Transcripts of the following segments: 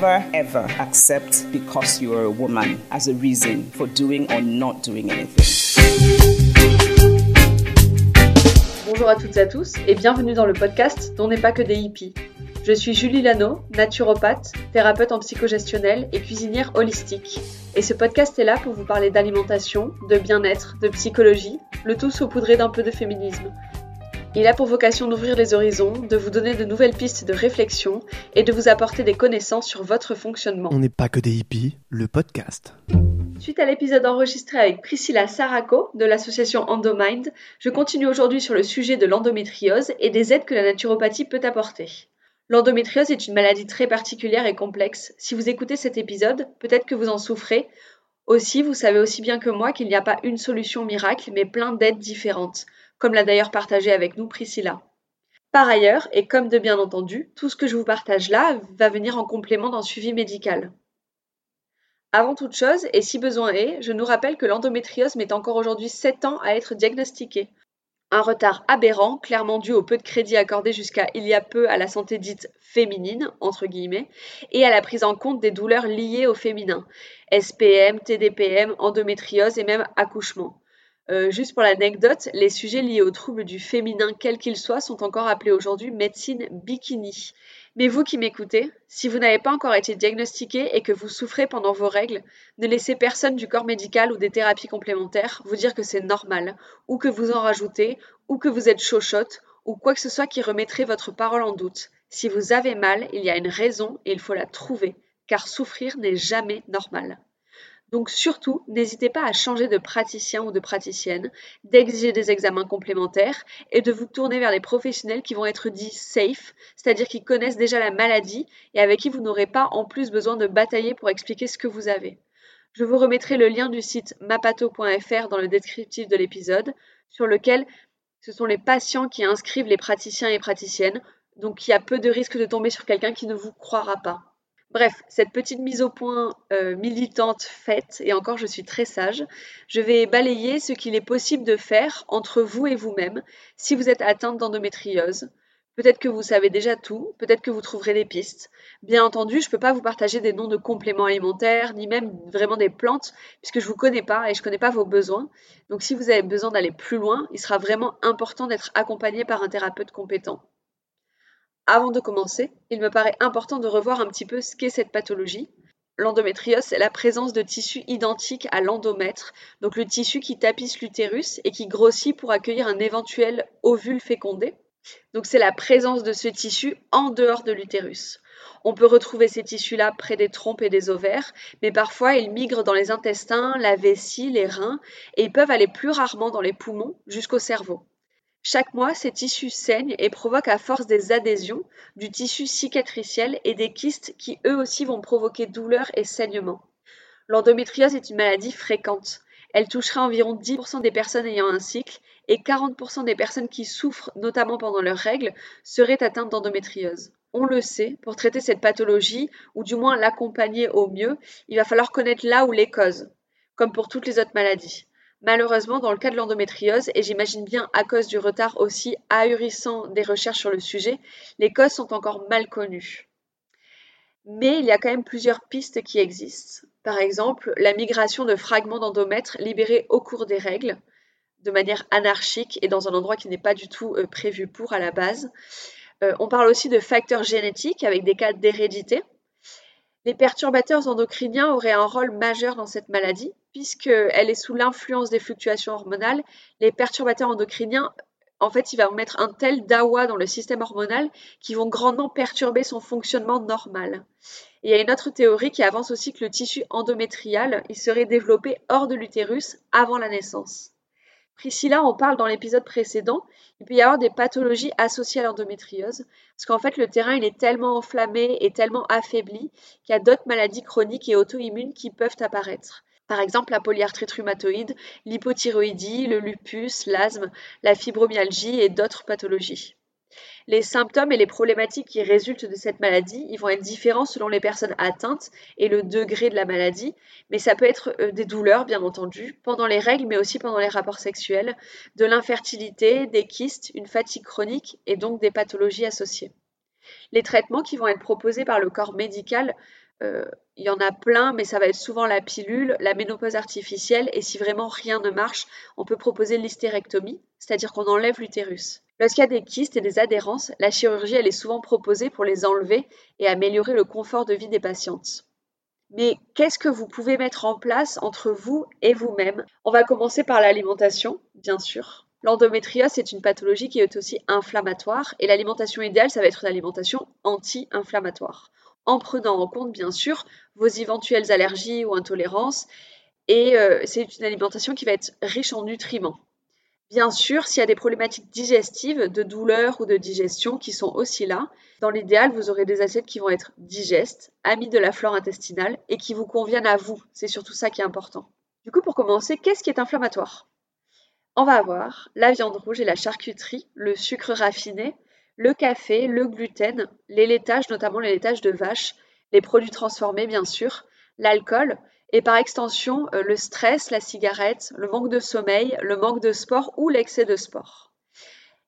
Never ever accept because you are a woman as a reason for doing or not doing anything. Bonjour à toutes et à tous et bienvenue dans le podcast dont n'est pas que des hippies. Je suis Julie Lano, naturopathe, thérapeute en psychogestionnel et cuisinière holistique. Et ce podcast est là pour vous parler d'alimentation, de bien-être, de psychologie, le tout saupoudré d'un peu de féminisme. Il a pour vocation d'ouvrir les horizons, de vous donner de nouvelles pistes de réflexion et de vous apporter des connaissances sur votre fonctionnement. On n'est pas que des hippies. Le podcast. Suite à l'épisode enregistré avec Priscilla Saraco de l'association Endomind, je continue aujourd'hui sur le sujet de l'endométriose et des aides que la naturopathie peut apporter. L'endométriose est une maladie très particulière et complexe. Si vous écoutez cet épisode, peut-être que vous en souffrez. Aussi, vous savez aussi bien que moi qu'il n'y a pas une solution miracle, mais plein d'aides différentes, comme l'a d'ailleurs partagé avec nous Priscilla. Par ailleurs, et comme de bien entendu, tout ce que je vous partage là va venir en complément d'un suivi médical. Avant toute chose, et si besoin est, je nous rappelle que l'endométriose met encore aujourd'hui 7 ans à être diagnostiquée. Un retard aberrant, clairement dû au peu de crédit accordé jusqu'à il y a peu à la santé dite féminine, entre guillemets, et à la prise en compte des douleurs liées au féminin, SPM, TDPM, endométriose et même accouchement. Euh, juste pour l'anecdote, les sujets liés aux troubles du féminin, quels qu'ils soient, sont encore appelés aujourd'hui médecine bikini. Mais vous qui m'écoutez, si vous n'avez pas encore été diagnostiqué et que vous souffrez pendant vos règles, ne laissez personne du corps médical ou des thérapies complémentaires vous dire que c'est normal, ou que vous en rajoutez, ou que vous êtes chochotte, ou quoi que ce soit qui remettrait votre parole en doute. Si vous avez mal, il y a une raison et il faut la trouver, car souffrir n'est jamais normal. Donc surtout, n'hésitez pas à changer de praticien ou de praticienne, d'exiger des examens complémentaires et de vous tourner vers des professionnels qui vont être dits safe, c'est-à-dire qui connaissent déjà la maladie et avec qui vous n'aurez pas en plus besoin de batailler pour expliquer ce que vous avez. Je vous remettrai le lien du site mapato.fr dans le descriptif de l'épisode, sur lequel ce sont les patients qui inscrivent les praticiens et praticiennes, donc il y a peu de risque de tomber sur quelqu'un qui ne vous croira pas. Bref, cette petite mise au point euh, militante faite, et encore je suis très sage, je vais balayer ce qu'il est possible de faire entre vous et vous-même si vous êtes atteinte d'endométriose. Peut-être que vous savez déjà tout, peut-être que vous trouverez des pistes. Bien entendu, je ne peux pas vous partager des noms de compléments alimentaires, ni même vraiment des plantes, puisque je ne vous connais pas et je ne connais pas vos besoins. Donc si vous avez besoin d'aller plus loin, il sera vraiment important d'être accompagné par un thérapeute compétent. Avant de commencer, il me paraît important de revoir un petit peu ce qu'est cette pathologie. L'endométriose, c'est la présence de tissus identiques à l'endomètre, donc le tissu qui tapisse l'utérus et qui grossit pour accueillir un éventuel ovule fécondé. Donc c'est la présence de ce tissu en dehors de l'utérus. On peut retrouver ces tissus-là près des trompes et des ovaires, mais parfois ils migrent dans les intestins, la vessie, les reins, et ils peuvent aller plus rarement dans les poumons jusqu'au cerveau. Chaque mois, ces tissus saignent et provoquent à force des adhésions du tissu cicatriciel et des kystes qui eux aussi vont provoquer douleur et saignement. L'endométriose est une maladie fréquente. Elle toucherait environ 10% des personnes ayant un cycle et 40% des personnes qui souffrent, notamment pendant leurs règles, seraient atteintes d'endométriose. On le sait, pour traiter cette pathologie, ou du moins l'accompagner au mieux, il va falloir connaître là où les causes, comme pour toutes les autres maladies. Malheureusement, dans le cas de l'endométriose, et j'imagine bien à cause du retard aussi ahurissant des recherches sur le sujet, les causes sont encore mal connues. Mais il y a quand même plusieurs pistes qui existent. Par exemple, la migration de fragments d'endomètre libérés au cours des règles, de manière anarchique et dans un endroit qui n'est pas du tout euh, prévu pour à la base. Euh, on parle aussi de facteurs génétiques avec des cas d'hérédité. Les perturbateurs endocriniens auraient un rôle majeur dans cette maladie, puisqu'elle est sous l'influence des fluctuations hormonales. Les perturbateurs endocriniens, en fait, il va mettre un tel dawa dans le système hormonal qui vont grandement perturber son fonctionnement normal. Il y a une autre théorie qui avance aussi que le tissu endométrial, il serait développé hors de l'utérus avant la naissance. Priscilla en parle dans l'épisode précédent. Il peut y avoir des pathologies associées à l'endométriose, parce qu'en fait, le terrain il est tellement enflammé et tellement affaibli qu'il y a d'autres maladies chroniques et auto-immunes qui peuvent apparaître. Par exemple, la polyarthrite rhumatoïde, l'hypothyroïdie, le lupus, l'asthme, la fibromyalgie et d'autres pathologies. Les symptômes et les problématiques qui résultent de cette maladie, ils vont être différents selon les personnes atteintes et le degré de la maladie, mais ça peut être euh, des douleurs, bien entendu, pendant les règles, mais aussi pendant les rapports sexuels, de l'infertilité, des kystes, une fatigue chronique et donc des pathologies associées. Les traitements qui vont être proposés par le corps médical euh, il y en a plein, mais ça va être souvent la pilule, la ménopause artificielle, et si vraiment rien ne marche, on peut proposer l'hystérectomie, c'est-à-dire qu'on enlève l'utérus. Lorsqu'il y a des kystes et des adhérences, la chirurgie elle est souvent proposée pour les enlever et améliorer le confort de vie des patientes. Mais qu'est-ce que vous pouvez mettre en place entre vous et vous-même? On va commencer par l'alimentation, bien sûr. L'endométriose est une pathologie qui est aussi inflammatoire et l'alimentation idéale, ça va être une alimentation anti-inflammatoire en prenant en compte bien sûr vos éventuelles allergies ou intolérances. Et euh, c'est une alimentation qui va être riche en nutriments. Bien sûr, s'il y a des problématiques digestives, de douleur ou de digestion qui sont aussi là, dans l'idéal, vous aurez des assiettes qui vont être digestes, amis de la flore intestinale et qui vous conviennent à vous. C'est surtout ça qui est important. Du coup, pour commencer, qu'est-ce qui est inflammatoire? On va avoir la viande rouge et la charcuterie, le sucre raffiné, le café, le gluten, les laitages, notamment les laitages de vache, les produits transformés bien sûr, l'alcool et par extension euh, le stress, la cigarette, le manque de sommeil, le manque de sport ou l'excès de sport.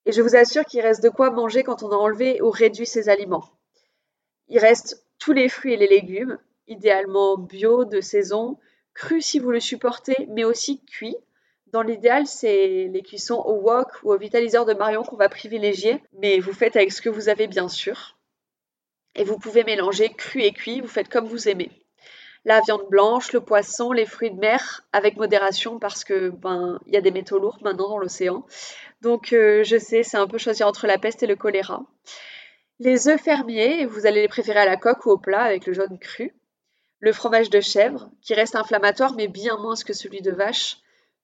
Et je vous assure qu'il reste de quoi manger quand on a enlevé ou réduit ces aliments. Il reste tous les fruits et les légumes, idéalement bio, de saison, crus si vous le supportez, mais aussi cuits, dans l'idéal, c'est les cuissons au wok ou au vitaliseur de Marion qu'on va privilégier, mais vous faites avec ce que vous avez bien sûr. Et vous pouvez mélanger cru et cuit, vous faites comme vous aimez. La viande blanche, le poisson, les fruits de mer, avec modération parce que ben il y a des métaux lourds maintenant dans l'océan. Donc euh, je sais, c'est un peu choisir entre la peste et le choléra. Les œufs fermiers, vous allez les préférer à la coque ou au plat avec le jaune cru. Le fromage de chèvre, qui reste inflammatoire mais bien moins que celui de vache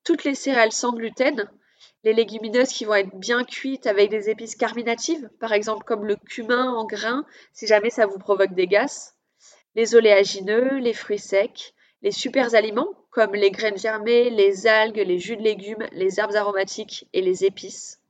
toutes les céréales sans gluten, les légumineuses qui vont être bien cuites avec des épices carminatives, par exemple comme le cumin en grains, si jamais ça vous provoque des gaz, les oléagineux, les fruits secs, les super aliments comme les graines germées, les algues, les jus de légumes, les herbes aromatiques et les épices.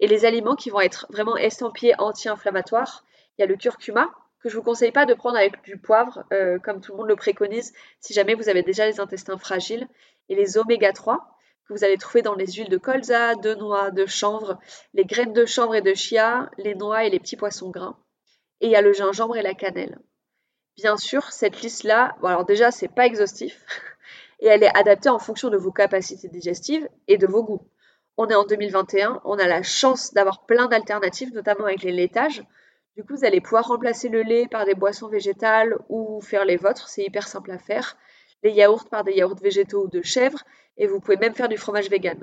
Et les aliments qui vont être vraiment estampillés anti-inflammatoires, il y a le curcuma, que je ne vous conseille pas de prendre avec du poivre, euh, comme tout le monde le préconise, si jamais vous avez déjà les intestins fragiles, et les oméga 3, que vous allez trouver dans les huiles de colza, de noix, de chanvre, les graines de chanvre et de chia, les noix et les petits poissons gras. Et il y a le gingembre et la cannelle. Bien sûr, cette liste-là, alors déjà, c'est pas exhaustif et elle est adaptée en fonction de vos capacités digestives et de vos goûts. On est en 2021, on a la chance d'avoir plein d'alternatives, notamment avec les laitages. Du coup, vous allez pouvoir remplacer le lait par des boissons végétales ou faire les vôtres, c'est hyper simple à faire. Les yaourts par des yaourts végétaux ou de chèvre, et vous pouvez même faire du fromage vegan.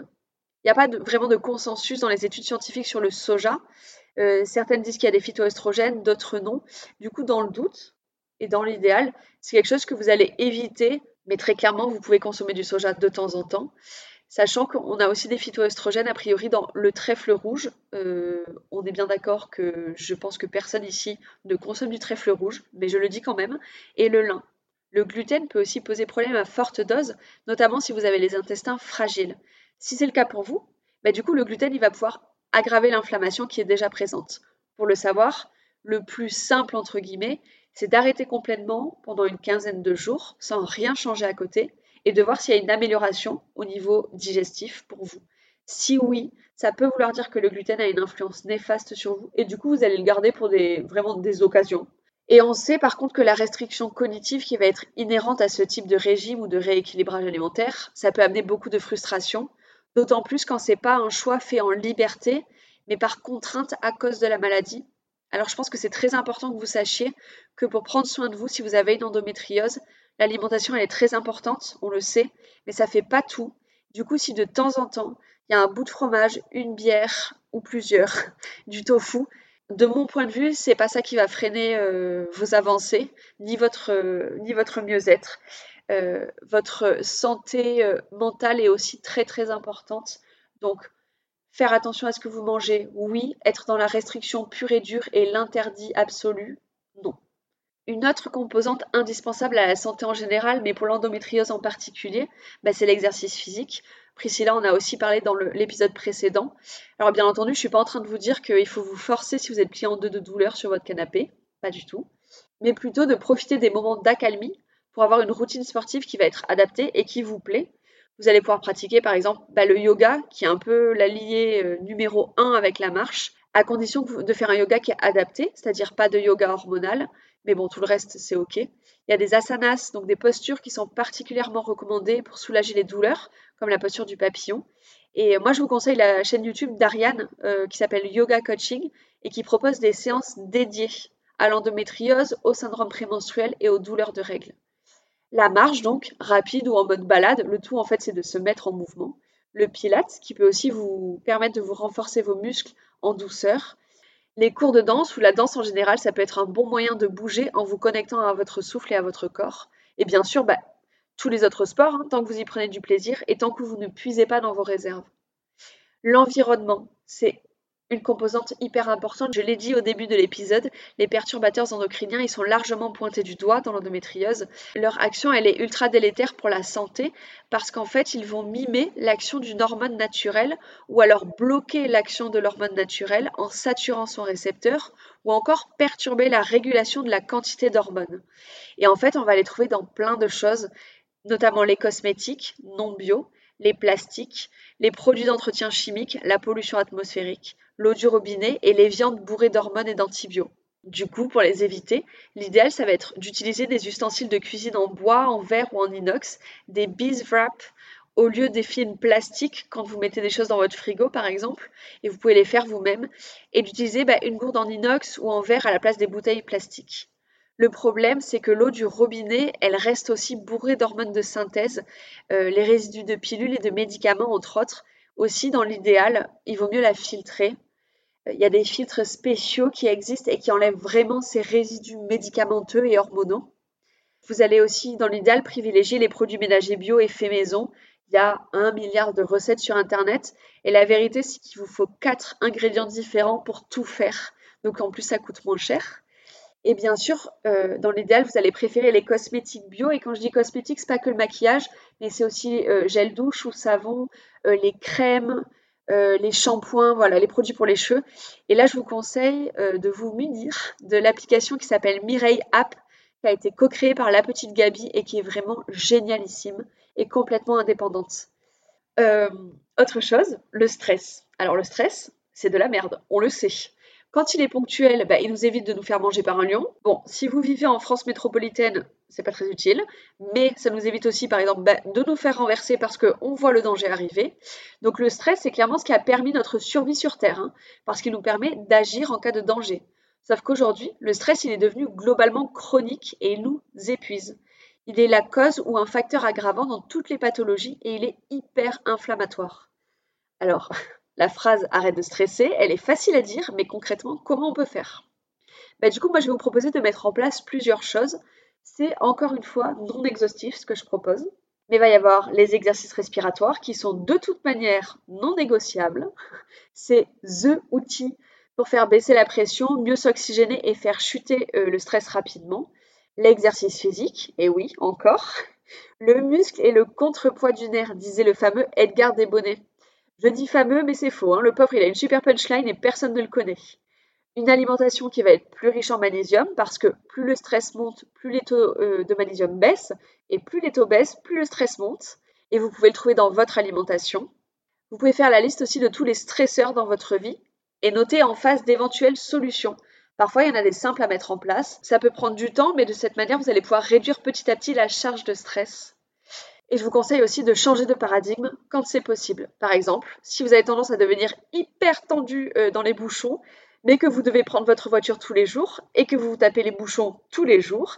Il n'y a pas vraiment de consensus dans les études scientifiques sur le soja. Euh, certaines disent qu'il y a des phytoestrogènes, d'autres non. Du coup, dans le doute et dans l'idéal, c'est quelque chose que vous allez éviter, mais très clairement, vous pouvez consommer du soja de temps en temps. Sachant qu'on a aussi des phytoestrogènes, a priori, dans le trèfle rouge. Euh, on est bien d'accord que je pense que personne ici ne consomme du trèfle rouge, mais je le dis quand même. Et le lin. Le gluten peut aussi poser problème à forte dose, notamment si vous avez les intestins fragiles. Si c'est le cas pour vous, bah du coup le gluten il va pouvoir aggraver l'inflammation qui est déjà présente. Pour le savoir, le plus simple entre guillemets, c'est d'arrêter complètement pendant une quinzaine de jours sans rien changer à côté et de voir s'il y a une amélioration au niveau digestif pour vous. Si oui, ça peut vouloir dire que le gluten a une influence néfaste sur vous et du coup vous allez le garder pour des vraiment des occasions et on sait par contre que la restriction cognitive qui va être inhérente à ce type de régime ou de rééquilibrage alimentaire, ça peut amener beaucoup de frustration, d'autant plus quand c'est pas un choix fait en liberté, mais par contrainte à cause de la maladie. Alors je pense que c'est très important que vous sachiez que pour prendre soin de vous, si vous avez une endométriose, l'alimentation elle est très importante, on le sait, mais ça fait pas tout. Du coup, si de temps en temps, il y a un bout de fromage, une bière ou plusieurs, du tofu, de mon point de vue, c'est pas ça qui va freiner euh, vos avancées, ni votre, euh, votre mieux-être. Euh, votre santé mentale est aussi très très importante. Donc, faire attention à ce que vous mangez, oui. Être dans la restriction pure et dure et l'interdit absolu, non. Une autre composante indispensable à la santé en général, mais pour l'endométriose en particulier, bah, c'est l'exercice physique. Priscilla en a aussi parlé dans l'épisode précédent. Alors bien entendu, je ne suis pas en train de vous dire qu'il faut vous forcer si vous êtes plié en deux de douleur sur votre canapé, pas du tout, mais plutôt de profiter des moments d'accalmie pour avoir une routine sportive qui va être adaptée et qui vous plaît. Vous allez pouvoir pratiquer par exemple bah, le yoga, qui est un peu l'allié euh, numéro 1 avec la marche, à condition de faire un yoga qui est adapté, c'est-à-dire pas de yoga hormonal, mais bon, tout le reste, c'est OK. Il y a des asanas, donc des postures qui sont particulièrement recommandées pour soulager les douleurs, comme la posture du papillon. Et moi, je vous conseille la chaîne YouTube d'Ariane, euh, qui s'appelle Yoga Coaching, et qui propose des séances dédiées à l'endométriose, au syndrome prémenstruel et aux douleurs de règles. La marche, donc, rapide ou en mode balade, le tout, en fait, c'est de se mettre en mouvement. Le pilate, qui peut aussi vous permettre de vous renforcer vos muscles en douceur. Les cours de danse ou la danse en général, ça peut être un bon moyen de bouger en vous connectant à votre souffle et à votre corps. Et bien sûr, bah, tous les autres sports, hein, tant que vous y prenez du plaisir et tant que vous ne puisez pas dans vos réserves. L'environnement, c'est une composante hyper importante. Je l'ai dit au début de l'épisode, les perturbateurs endocriniens, ils sont largement pointés du doigt dans l'endométriose. Leur action, elle est ultra délétère pour la santé parce qu'en fait, ils vont mimer l'action d'une hormone naturelle ou alors bloquer l'action de l'hormone naturelle en saturant son récepteur ou encore perturber la régulation de la quantité d'hormones. Et en fait, on va les trouver dans plein de choses, notamment les cosmétiques non bio, les plastiques, les produits d'entretien chimique, la pollution atmosphérique, l'eau du robinet et les viandes bourrées d'hormones et d'antibiotiques. Du coup, pour les éviter, l'idéal, ça va être d'utiliser des ustensiles de cuisine en bois, en verre ou en inox, des bees wrap au lieu des films plastiques quand vous mettez des choses dans votre frigo, par exemple, et vous pouvez les faire vous-même, et d'utiliser bah, une gourde en inox ou en verre à la place des bouteilles plastiques. Le problème, c'est que l'eau du robinet, elle reste aussi bourrée d'hormones de synthèse, euh, les résidus de pilules et de médicaments, entre autres. Aussi, dans l'idéal, il vaut mieux la filtrer il y a des filtres spéciaux qui existent et qui enlèvent vraiment ces résidus médicamenteux et hormonaux. Vous allez aussi, dans l'idéal, privilégier les produits ménagers bio et faits maison. Il y a un milliard de recettes sur Internet et la vérité, c'est qu'il vous faut quatre ingrédients différents pour tout faire. Donc en plus, ça coûte moins cher. Et bien sûr, euh, dans l'idéal, vous allez préférer les cosmétiques bio. Et quand je dis cosmétiques, c'est pas que le maquillage, mais c'est aussi euh, gel douche ou savon, euh, les crèmes, les shampoings, voilà, les produits pour les cheveux. Et là, je vous conseille de vous munir de l'application qui s'appelle Mireille App, qui a été co-créée par la petite Gabi et qui est vraiment génialissime et complètement indépendante. Autre chose, le stress. Alors le stress, c'est de la merde, on le sait. Quand il est ponctuel, bah, il nous évite de nous faire manger par un lion. Bon, si vous vivez en France métropolitaine, c'est pas très utile, mais ça nous évite aussi, par exemple, bah, de nous faire renverser parce qu'on voit le danger arriver. Donc le stress, c'est clairement ce qui a permis notre survie sur Terre, hein, parce qu'il nous permet d'agir en cas de danger. Sauf qu'aujourd'hui, le stress, il est devenu globalement chronique et il nous épuise. Il est la cause ou un facteur aggravant dans toutes les pathologies et il est hyper inflammatoire. Alors, la phrase arrête de stresser, elle est facile à dire, mais concrètement, comment on peut faire? Bah, Du coup, moi, je vais vous proposer de mettre en place plusieurs choses. C'est encore une fois non exhaustif ce que je propose. Mais il va y avoir les exercices respiratoires qui sont de toute manière non négociables. C'est THE outil pour faire baisser la pression, mieux s'oxygéner et faire chuter euh, le stress rapidement. L'exercice physique, et oui, encore. Le muscle et le contrepoids du nerf, disait le fameux Edgar Desbonnets. Je dis fameux, mais c'est faux. Hein. Le pauvre, il a une super punchline et personne ne le connaît. Une alimentation qui va être plus riche en magnésium parce que plus le stress monte, plus les taux euh, de magnésium baissent. Et plus les taux baissent, plus le stress monte. Et vous pouvez le trouver dans votre alimentation. Vous pouvez faire la liste aussi de tous les stresseurs dans votre vie et noter en face d'éventuelles solutions. Parfois, il y en a des simples à mettre en place. Ça peut prendre du temps, mais de cette manière, vous allez pouvoir réduire petit à petit la charge de stress. Et je vous conseille aussi de changer de paradigme quand c'est possible. Par exemple, si vous avez tendance à devenir hyper tendu euh, dans les bouchons, mais que vous devez prendre votre voiture tous les jours et que vous vous tapez les bouchons tous les jours,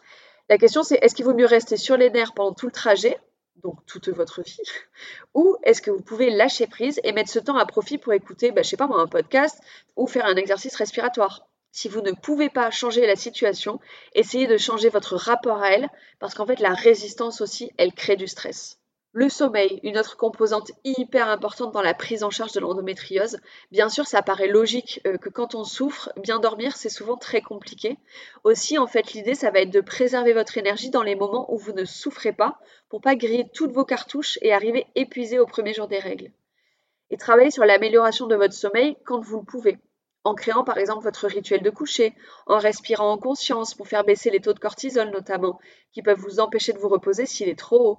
la question c'est est-ce qu'il vaut mieux rester sur les nerfs pendant tout le trajet, donc toute votre vie, ou est-ce que vous pouvez lâcher prise et mettre ce temps à profit pour écouter, bah, je sais pas moi, un podcast ou faire un exercice respiratoire? Si vous ne pouvez pas changer la situation, essayez de changer votre rapport à elle, parce qu'en fait, la résistance aussi, elle crée du stress. Le sommeil, une autre composante hyper importante dans la prise en charge de l'endométriose. Bien sûr, ça paraît logique euh, que quand on souffre, bien dormir, c'est souvent très compliqué. Aussi, en fait, l'idée, ça va être de préserver votre énergie dans les moments où vous ne souffrez pas pour pas griller toutes vos cartouches et arriver épuisé au premier jour des règles. Et travailler sur l'amélioration de votre sommeil quand vous le pouvez en créant par exemple votre rituel de coucher, en respirant en conscience pour faire baisser les taux de cortisol notamment, qui peuvent vous empêcher de vous reposer s'il est trop haut,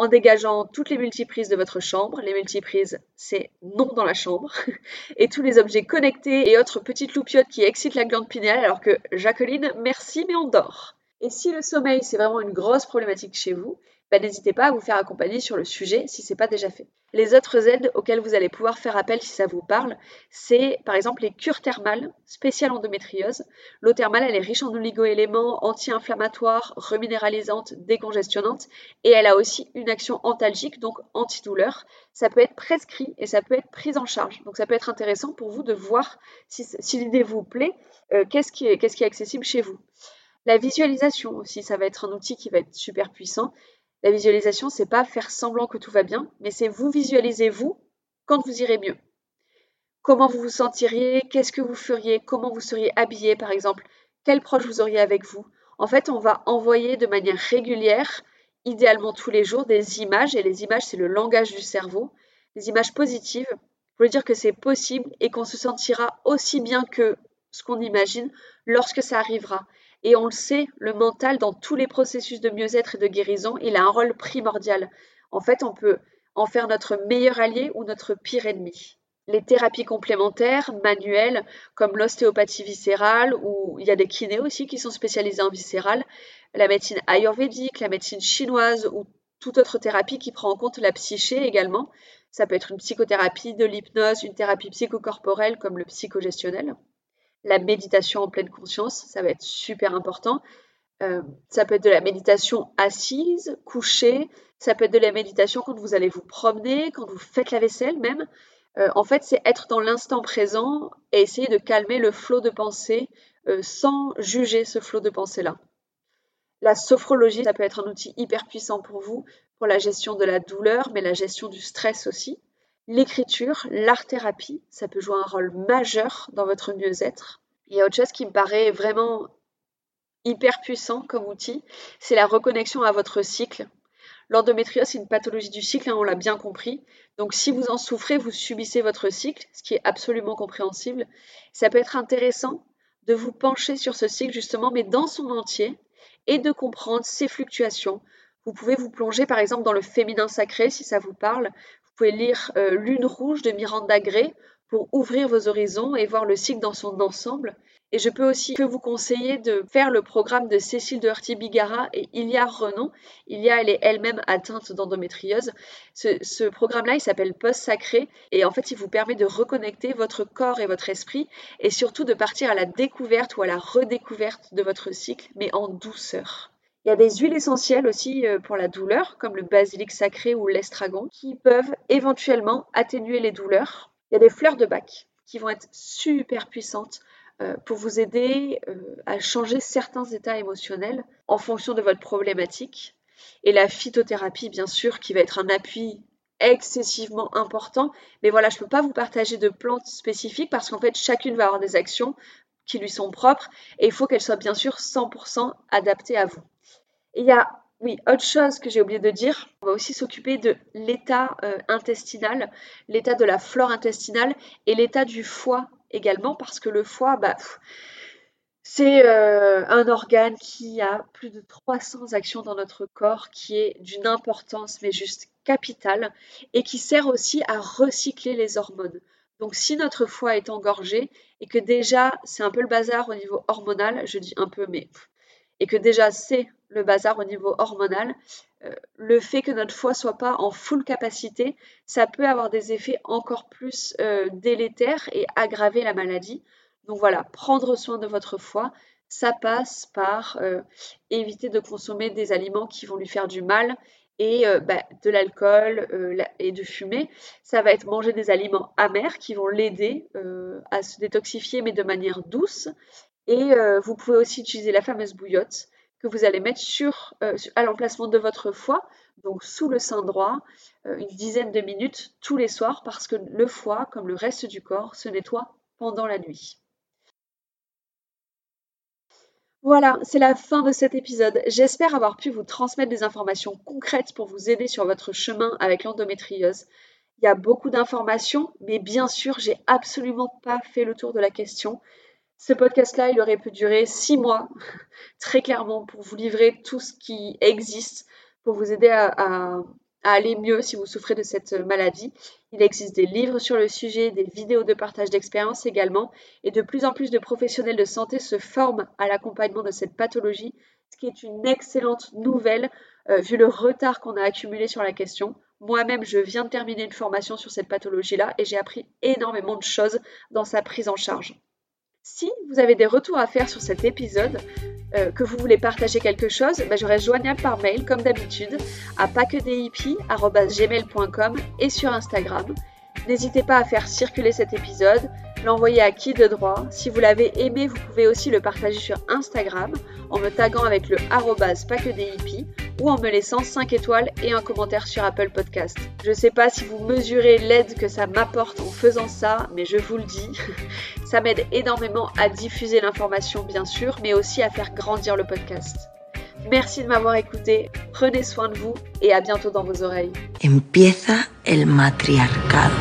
en dégageant toutes les multiprises de votre chambre. Les multiprises, c'est non dans la chambre. Et tous les objets connectés et autres petites loupiottes qui excitent la glande pinéale, alors que Jacqueline, merci, mais on dort. Et si le sommeil, c'est vraiment une grosse problématique chez vous, bah, n'hésitez pas à vous faire accompagner sur le sujet si ce n'est pas déjà fait. Les autres aides auxquelles vous allez pouvoir faire appel si ça vous parle, c'est par exemple les cures thermales spéciales endométriose. L'eau thermale, elle est riche en oligo-éléments, anti-inflammatoires, reminéralisantes, décongestionnantes et elle a aussi une action antalgique, donc antidouleur. Ça peut être prescrit et ça peut être pris en charge. Donc ça peut être intéressant pour vous de voir si, l'idée vous plaît, euh, qu'est-ce qui, qui est accessible chez vous. La visualisation aussi, ça va être un outil qui va être super puissant. La visualisation, c'est pas faire semblant que tout va bien, mais c'est vous visualisez vous quand vous irez mieux. Comment vous vous sentiriez, qu'est-ce que vous feriez, comment vous seriez habillé par exemple, quel proche vous auriez avec vous. En fait, on va envoyer de manière régulière, idéalement tous les jours, des images, et les images, c'est le langage du cerveau, des images positives, pour dire que c'est possible et qu'on se sentira aussi bien que ce qu'on imagine lorsque ça arrivera. Et on le sait, le mental, dans tous les processus de mieux-être et de guérison, il a un rôle primordial. En fait, on peut en faire notre meilleur allié ou notre pire ennemi. Les thérapies complémentaires, manuelles, comme l'ostéopathie viscérale, ou il y a des kinés aussi qui sont spécialisés en viscéral, la médecine ayurvédique, la médecine chinoise ou toute autre thérapie qui prend en compte la psyché également. Ça peut être une psychothérapie, de l'hypnose, une thérapie psychocorporelle comme le psychogestionnel la méditation en pleine conscience, ça va être super important. Euh, ça peut être de la méditation assise, couchée, ça peut être de la méditation quand vous allez vous promener, quand vous faites la vaisselle même. Euh, en fait, c'est être dans l'instant présent et essayer de calmer le flot de pensée euh, sans juger ce flot de pensée-là. La sophrologie, ça peut être un outil hyper puissant pour vous, pour la gestion de la douleur, mais la gestion du stress aussi. L'écriture, l'art-thérapie, ça peut jouer un rôle majeur dans votre mieux-être. Il y a autre chose qui me paraît vraiment hyper puissant comme outil, c'est la reconnexion à votre cycle. L'endométriose, c'est une pathologie du cycle, hein, on l'a bien compris. Donc si vous en souffrez, vous subissez votre cycle, ce qui est absolument compréhensible. Ça peut être intéressant de vous pencher sur ce cycle justement, mais dans son entier, et de comprendre ses fluctuations. Vous pouvez vous plonger par exemple dans le féminin sacré si ça vous parle pouvez lire euh, Lune rouge de Miranda Gray pour ouvrir vos horizons et voir le cycle dans son ensemble. Et je peux aussi vous conseiller de faire le programme de Cécile de Hurty-Bigara et Ilia Renon. Ilia, elle est elle-même atteinte d'endométriose. Ce, ce programme-là, il s'appelle Post Sacré et en fait, il vous permet de reconnecter votre corps et votre esprit et surtout de partir à la découverte ou à la redécouverte de votre cycle, mais en douceur. Il y a des huiles essentielles aussi euh, pour la douleur, comme le basilic sacré ou l'estragon, qui peuvent éventuellement atténuer les douleurs. Il y a des fleurs de bac qui vont être super puissantes euh, pour vous aider euh, à changer certains états émotionnels en fonction de votre problématique. Et la phytothérapie, bien sûr, qui va être un appui excessivement important. Mais voilà, je ne peux pas vous partager de plantes spécifiques parce qu'en fait, chacune va avoir des actions qui lui sont propres et il faut qu'elles soient bien sûr 100% adaptées à vous il y a, oui, autre chose que j'ai oublié de dire, on va aussi s'occuper de l'état euh, intestinal, l'état de la flore intestinale et l'état du foie également, parce que le foie, bah, c'est euh, un organe qui a plus de 300 actions dans notre corps, qui est d'une importance, mais juste capitale, et qui sert aussi à recycler les hormones. Donc si notre foie est engorgé et que déjà c'est un peu le bazar au niveau hormonal, je dis un peu mais et que déjà c'est le bazar au niveau hormonal, euh, le fait que notre foie soit pas en full capacité, ça peut avoir des effets encore plus euh, délétères et aggraver la maladie. Donc voilà, prendre soin de votre foie, ça passe par euh, éviter de consommer des aliments qui vont lui faire du mal et bah, de l'alcool et de fumer. Ça va être manger des aliments amers qui vont l'aider à se détoxifier mais de manière douce. Et vous pouvez aussi utiliser la fameuse bouillotte que vous allez mettre sur, euh, à l'emplacement de votre foie, donc sous le sein droit, euh, une dizaine de minutes tous les soirs, parce que le foie, comme le reste du corps, se nettoie pendant la nuit. Voilà, c'est la fin de cet épisode. J'espère avoir pu vous transmettre des informations concrètes pour vous aider sur votre chemin avec l'endométriose. Il y a beaucoup d'informations, mais bien sûr, j'ai absolument pas fait le tour de la question. Ce podcast-là, il aurait pu durer six mois, très clairement, pour vous livrer tout ce qui existe, pour vous aider à, aller mieux si vous souffrez de cette maladie. Il existe des livres sur le sujet, des vidéos de partage d'expérience également, et de plus en plus de professionnels de santé se forment à l'accompagnement de cette pathologie, ce qui est une excellente nouvelle euh, vu le retard qu'on a accumulé sur la question. Moi-même, je viens de terminer une formation sur cette pathologie-là et j'ai appris énormément de choses dans sa prise en charge. Si vous avez des retours à faire sur cet épisode, euh, que vous voulez partager quelque chose, ben, je reste joignable par mail comme d'habitude à paquedip.gmail.com et sur Instagram. N'hésitez pas à faire circuler cet épisode, l'envoyer à qui de droit. Si vous l'avez aimé, vous pouvez aussi le partager sur Instagram en me taguant avec le arrobase ou en me laissant 5 étoiles et un commentaire sur Apple Podcast. Je ne sais pas si vous mesurez l'aide que ça m'apporte en faisant ça, mais je vous le dis, ça m'aide énormément à diffuser l'information bien sûr, mais aussi à faire grandir le podcast. Merci de m'avoir écouté, prenez soin de vous et à bientôt dans vos oreilles. Empieza el matriarcado.